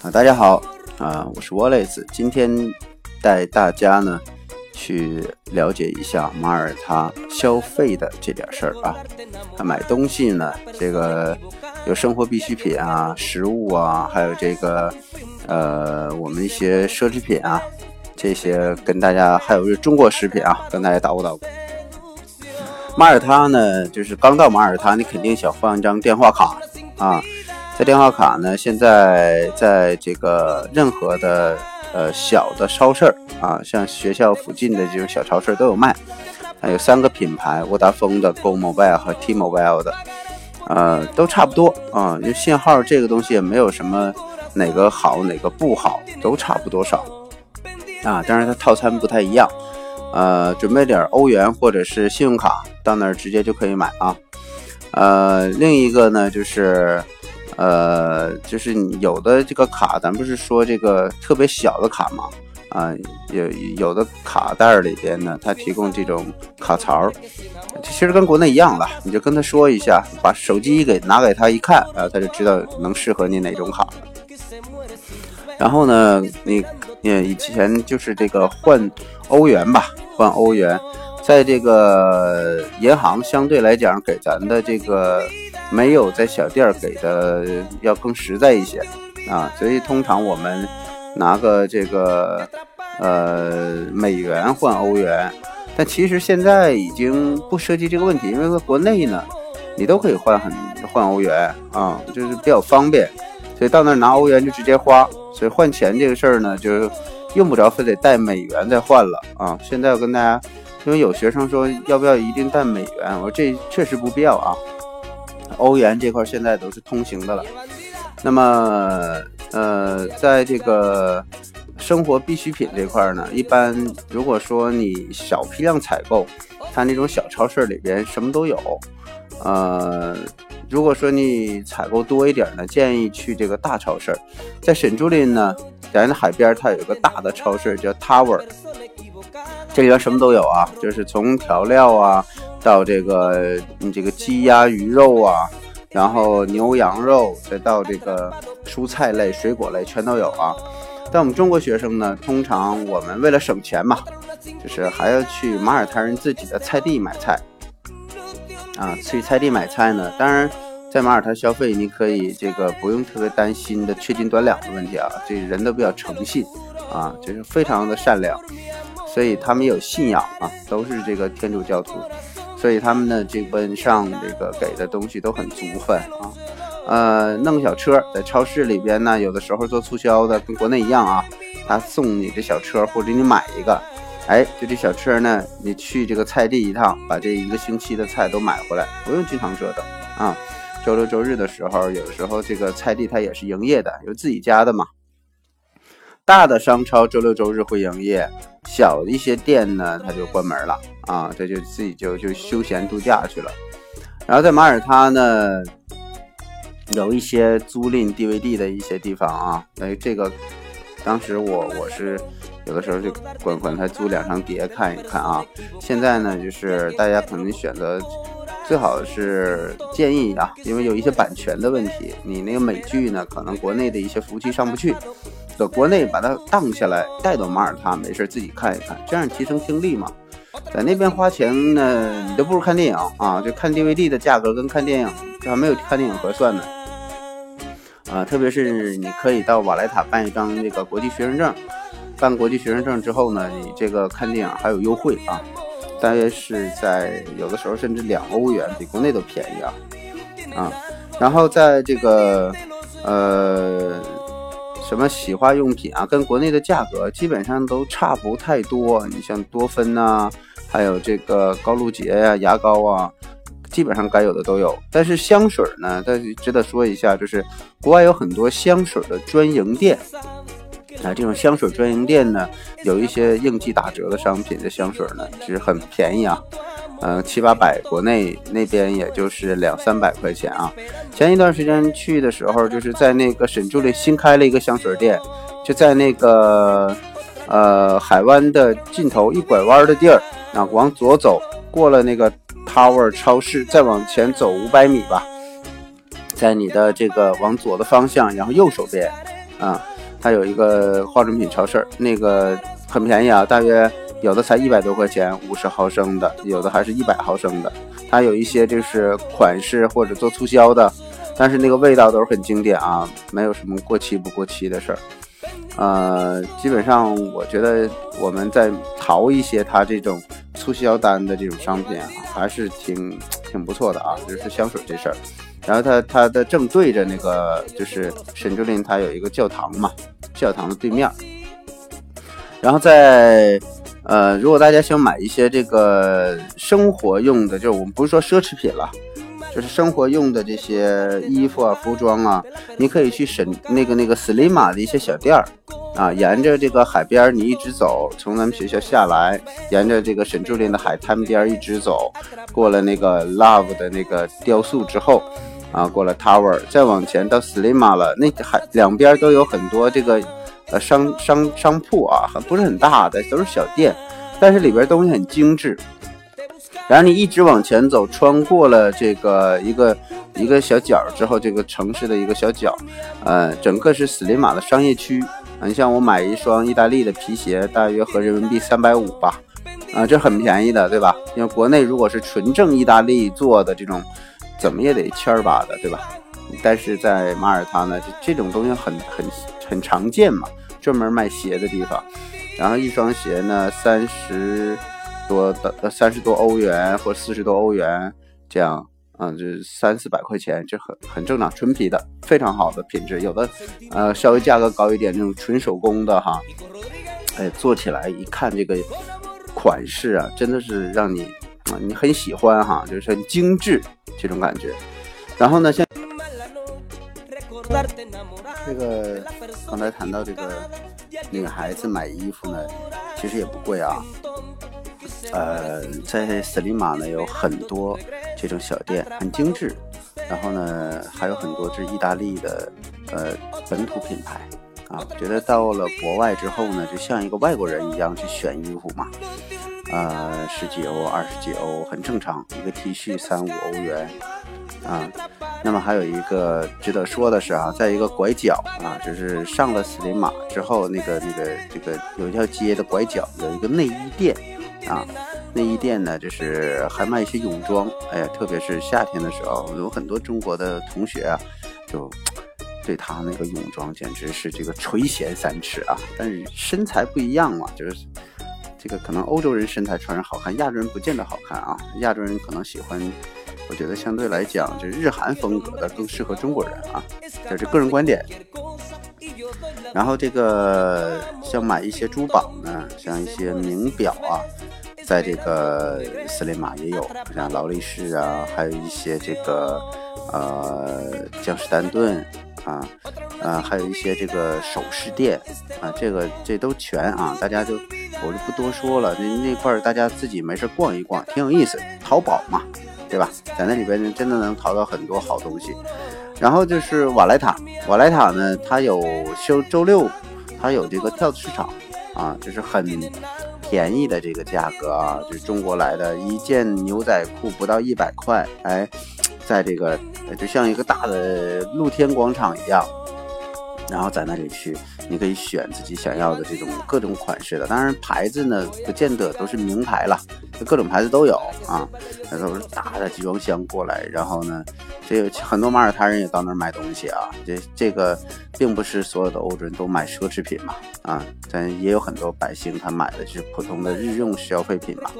啊，大家好啊，我是 Wallace，今天带大家呢去了解一下马耳他消费的这点事儿啊。买东西呢，这个有生活必需品啊，食物啊，还有这个呃我们一些奢侈品啊，这些跟大家还有中国食品啊，跟大家捣鼓捣鼓。马耳他呢，就是刚到马耳他，你肯定想换一张电话卡啊。这电话卡呢，现在在这个任何的呃小的超市啊，像学校附近的这种小超市都有卖。还有三个品牌：沃达丰的、Go Mobile 和 T-Mobile 的，呃，都差不多啊。因为信号这个东西也没有什么哪个好哪个不好，都差不多少啊。当然它套餐不太一样。呃，准备点欧元或者是信用卡，到那儿直接就可以买啊。呃，另一个呢就是。呃，就是有的这个卡，咱不是说这个特别小的卡吗？啊，有有的卡袋里边呢，它提供这种卡槽，其实跟国内一样了，你就跟他说一下，把手机给拿给他一看，啊，他就知道能适合你哪种卡。然后呢，你你以前就是这个换欧元吧，换欧元，在这个银行相对来讲给咱的这个。没有在小店给的要更实在一些。啊，所以通常我们拿个这个呃美元换欧元，但其实现在已经不涉及这个问题，因为在国内呢，你都可以换很换欧元。啊，就是比较方便，所以到那儿拿欧元就直接花，所以换钱这个事儿呢，就用不着非得带美元再换了啊。现在我跟大家，因为有学生说要不要一定带美元，我说这确实不必要啊。欧元这块现在都是通行的了，那么呃，在这个生活必需品这块呢，一般如果说你小批量采购，它那种小超市里边什么都有。呃，如果说你采购多一点呢，建议去这个大超市。在沈朱林呢，咱的海边它有一个大的超市叫 Tower，这里边什么都有啊，就是从调料啊。到这个，你这个鸡鸭鱼肉啊，然后牛羊肉，再到这个蔬菜类、水果类，全都有啊。但我们中国学生呢，通常我们为了省钱嘛，就是还要去马耳他人自己的菜地买菜啊。去菜地买菜呢，当然在马耳他消费，你可以这个不用特别担心的缺斤短两的问题啊。这人都比较诚信啊，就是非常的善良，所以他们有信仰啊，都是这个天主教徒。所以他们的这本上这个给的东西都很足份啊，呃，弄个小车在超市里边呢，有的时候做促销的，跟国内一样啊，他送你这小车，或者你买一个，哎，就这小车呢，你去这个菜地一趟，把这一个星期的菜都买回来，不用经常折腾啊。周六周日的时候，有时候这个菜地它也是营业的，有自己家的嘛。大的商超周六周日会营业，小的一些店呢，它就关门了啊，这就自己就就休闲度假去了。然后在马耳他呢，有一些租赁 DVD 的一些地方啊，哎，这个当时我我是有的时候就管管他租两张碟看一看啊。现在呢，就是大家可能选择最好是建议啊，因为有一些版权的问题，你那个美剧呢，可能国内的一些服务器上不去。在国内把它荡下来，带到马耳他，没事自己看一看，这样提升听力嘛。在那边花钱呢，你都不如看电影啊！就看 DVD 的价格跟看电影还没有看电影合算呢。啊，特别是你可以到瓦莱塔办一张那个国际学生证，办国际学生证之后呢，你这个看电影还有优惠啊，大约是在有的时候甚至两欧元，比国内都便宜啊。啊，然后在这个呃。什么洗化用品啊，跟国内的价格基本上都差不太多。你像多芬呐，还有这个高露洁呀、牙膏啊，基本上该有的都有。但是香水呢，但是值得说一下，就是国外有很多香水的专营店啊，这种香水专营店呢，有一些应季打折的商品的香水呢，其实很便宜啊。呃，七八百，国内那边也就是两三百块钱啊。前一段时间去的时候，就是在那个沈助理新开了一个香水店，就在那个呃海湾的尽头一拐弯的地儿啊，往左走，过了那个 Tower 超市，再往前走五百米吧，在你的这个往左的方向，然后右手边啊，它有一个化妆品超市，那个很便宜啊，大约有的才一百多块钱，五十毫升的，有的还是一百毫升的。它有一些就是款式或者做促销的，但是那个味道都是很经典啊，没有什么过期不过期的事儿。呃，基本上我觉得我们在淘一些它这种促销单的这种商品啊，还是挺挺不错的啊。就是香水这事儿，然后它它的正对着那个就是沈竹林，它有一个教堂嘛，教堂的对面。然后在呃，如果大家想买一些这个生活用的，就是我们不是说奢侈品了。就是生活用的这些衣服啊、服装啊，你可以去沈那个那个斯里马的一些小店儿啊，沿着这个海边你一直走，从咱们学校下来，沿着这个沈竹林的海滩边一直走，过了那个 Love 的那个雕塑之后啊，过了 Tower，再往前到斯里马了，那还两边都有很多这个呃商商商铺啊，不是很大的，都是小店，但是里边东西很精致。然后你一直往前走，穿过了这个一个一个小角之后，这个城市的一个小角，呃，整个是斯里马的商业区。你像我买一双意大利的皮鞋，大约合人民币三百五吧，啊，这很便宜的，对吧？因为国内如果是纯正意大利做的这种，怎么也得千儿八的，对吧？但是在马耳他呢，这这种东西很很很常见嘛，专门卖鞋的地方。然后一双鞋呢，三十。多的三十多欧元或四十多欧元这样，嗯，就三四百块钱，这很很正常，纯皮的，非常好的品质。有的，呃，稍微价格高一点，那种纯手工的哈，哎，做起来一看这个款式啊，真的是让你你很喜欢哈，就是很精致这种感觉。然后呢，像这个刚才谈到这个女孩子买衣服呢，其实也不贵啊。呃，在斯里马呢有很多这种小店，很精致。然后呢，还有很多是意大利的呃本土品牌啊。我觉得到了国外之后呢，就像一个外国人一样去选衣服嘛。呃，十几欧、二十几欧很正常，一个 T 恤三五欧元啊。那么还有一个值得说的是啊，在一个拐角啊，就是上了斯里马之后，那个那个这个有一条街的拐角有一个内衣店。啊，内衣店呢，就是还卖一些泳装。哎呀，特别是夏天的时候，有很多中国的同学啊，就对他那个泳装简直是这个垂涎三尺啊。但是身材不一样嘛，就是这个可能欧洲人身材穿上好看，亚洲人不见得好看啊。亚洲人可能喜欢，我觉得相对来讲，就是日韩风格的更适合中国人啊。这是个人观点。然后这个像买一些珠宝呢，像一些名表啊。在这个斯里马也有，像劳力士啊，还有一些这个呃江诗丹顿啊，呃还有一些这个首饰店啊，这个这都全啊，大家就我就不多说了，那那块大家自己没事逛一逛，挺有意思。淘宝嘛，对吧？在那里边真的能淘到很多好东西。然后就是瓦莱塔，瓦莱塔呢，它有休周六，它有这个跳蚤市场啊，就是很。便宜的这个价格啊，就是中国来的一件牛仔裤不到一百块，哎，在这个就像一个大的露天广场一样，然后在那里去，你可以选自己想要的这种各种款式的，当然牌子呢不见得都是名牌了，各种牌子都有啊，那都是大的集装箱过来，然后呢。这很多马耳他人也到那儿买东西啊，这这个并不是所有的欧洲人都买奢侈品嘛，啊，但也有很多百姓他买的是普通的日用消费品嘛，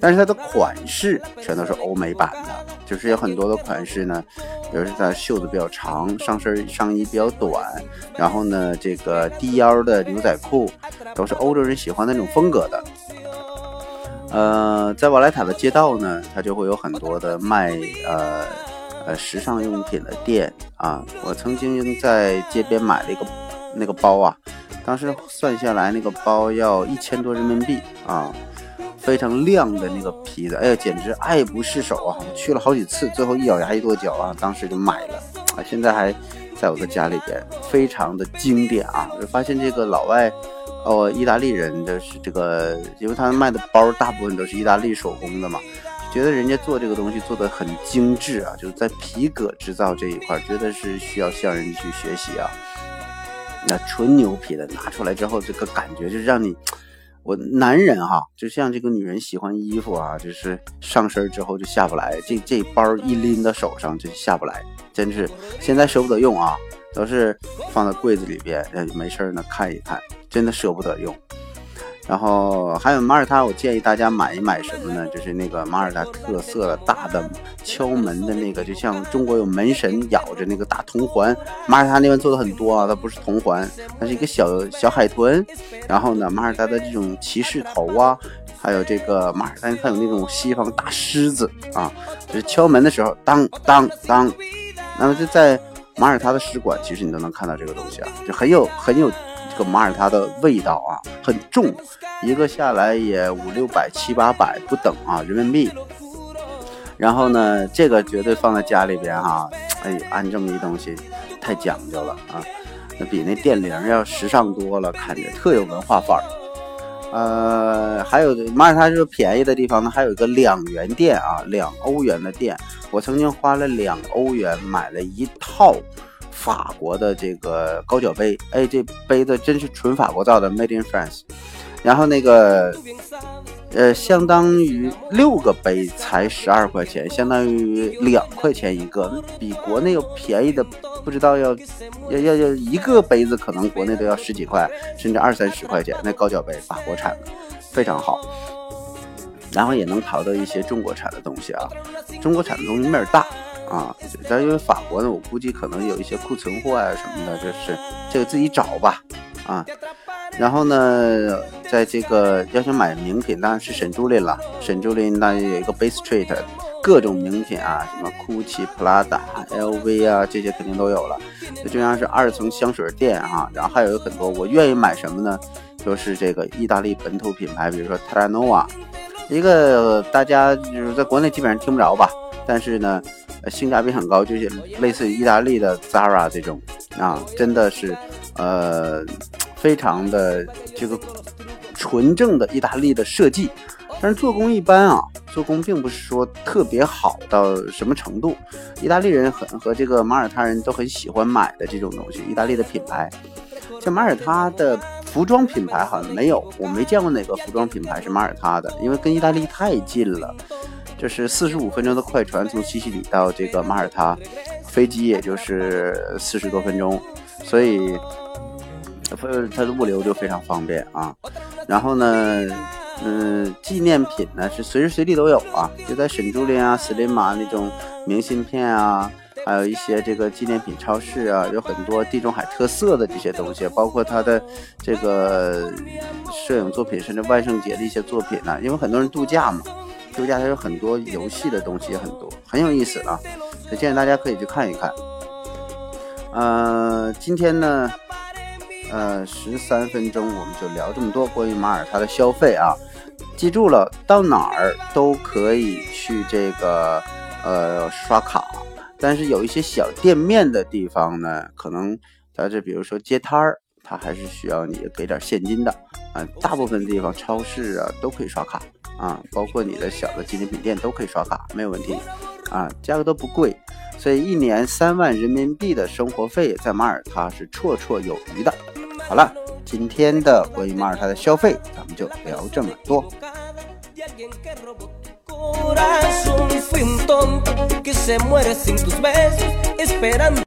但是它的款式全都是欧美版的，就是有很多的款式呢，比如说它袖子比较长，上身上衣比较短，然后呢这个低腰的牛仔裤都是欧洲人喜欢那种风格的。呃，在瓦莱塔的街道呢，它就会有很多的卖呃。呃，时尚用品的店啊，我曾经在街边买了一个那个包啊，当时算下来那个包要一千多人民币啊，非常亮的那个皮子，哎呀，简直爱不释手啊！我去了好几次，最后一咬牙一跺脚啊，当时就买了啊，现在还在我的家里边，非常的经典啊！我发现这个老外哦，意大利人的是这个，因为他们卖的包大部分都是意大利手工的嘛。觉得人家做这个东西做的很精致啊，就是在皮革制造这一块，觉得是需要向人去学习啊。那纯牛皮的拿出来之后，这个感觉就让你，我男人哈，就像这个女人喜欢衣服啊，就是上身之后就下不来，这这包一拎到手上就下不来，真是现在舍不得用啊，都是放在柜子里边，没事呢看一看，真的舍不得用。然后还有马耳他，我建议大家买一买什么呢？就是那个马耳他特色的大的敲门的那个，就像中国有门神咬着那个大铜环，马耳他那边做的很多啊，它不是铜环，它是一个小小海豚。然后呢，马耳他的这种骑士头啊，还有这个马耳他它有那种西方大狮子啊，就是敲门的时候当当当。那么就在马耳他的使馆，其实你都能看到这个东西啊，就很有很有。这个马耳他的味道啊，很重，一个下来也五六百、七八百不等啊，人民币。然后呢，这个绝对放在家里边哈，哎，安这么一东西太讲究了啊，那比那电铃要时尚多了，看着特有文化范儿。呃，还有马耳他就是便宜的地方呢，还有一个两元店啊，两欧元的店，我曾经花了两欧元买了一套。法国的这个高脚杯，哎，这杯子真是纯法国造的，Made in France。然后那个，呃，相当于六个杯才十二块钱，相当于两块钱一个，比国内要便宜的不知道要要要要一个杯子可能国内都要十几块，甚至二三十块钱。那高脚杯，法国产的，非常好。然后也能淘到一些中国产的东西啊，中国产的东西面大。啊，但因为法国呢，我估计可能有一些库存货啊什么的，就是这个自己找吧，啊，然后呢，在这个要想买名品，当然是沈朱琳了。沈朱琳那有一个 Bay Street，各种名品啊，什么 Gucci、Prada、LV 啊，这些肯定都有了。这就像是二层香水店哈，然后还有很多。我愿意买什么呢？就是这个意大利本土品牌，比如说 t a r a n o v a 一个大家就是在国内基本上听不着吧，但是呢。性价比很高，就是类似于意大利的 Zara 这种啊，真的是呃非常的这个纯正的意大利的设计，但是做工一般啊，做工并不是说特别好到什么程度。意大利人很和这个马耳他人都很喜欢买的这种东西，意大利的品牌，像马耳他的服装品牌好像没有，我没见过哪个服装品牌是马耳他的，因为跟意大利太近了。就是四十五分钟的快船从西西里到这个马耳他，飞机也就是四十多分钟，所以呃它的物流就非常方便啊。然后呢，嗯，纪念品呢是随时随地都有啊，就在沈朱琳啊、斯林马那种明信片啊，还有一些这个纪念品超市啊，有很多地中海特色的这些东西，包括它的这个摄影作品，甚至万圣节的一些作品呢，因为很多人度假嘛。度假它有很多游戏的东西也很多，很有意思啊，所以建议大家可以去看一看。呃，今天呢，呃，十三分钟我们就聊这么多关于马耳他的消费啊。记住了，到哪儿都可以去这个呃刷卡，但是有一些小店面的地方呢，可能在这比如说街摊儿，它还是需要你给点现金的啊。大部分地方超市啊都可以刷卡。啊，包括你的小的纪念品店都可以刷卡，没有问题，啊，价格都不贵，所以一年三万人民币的生活费在马耳他是绰绰有余的。好了，今天的关于马耳他的消费，咱们就聊这么多。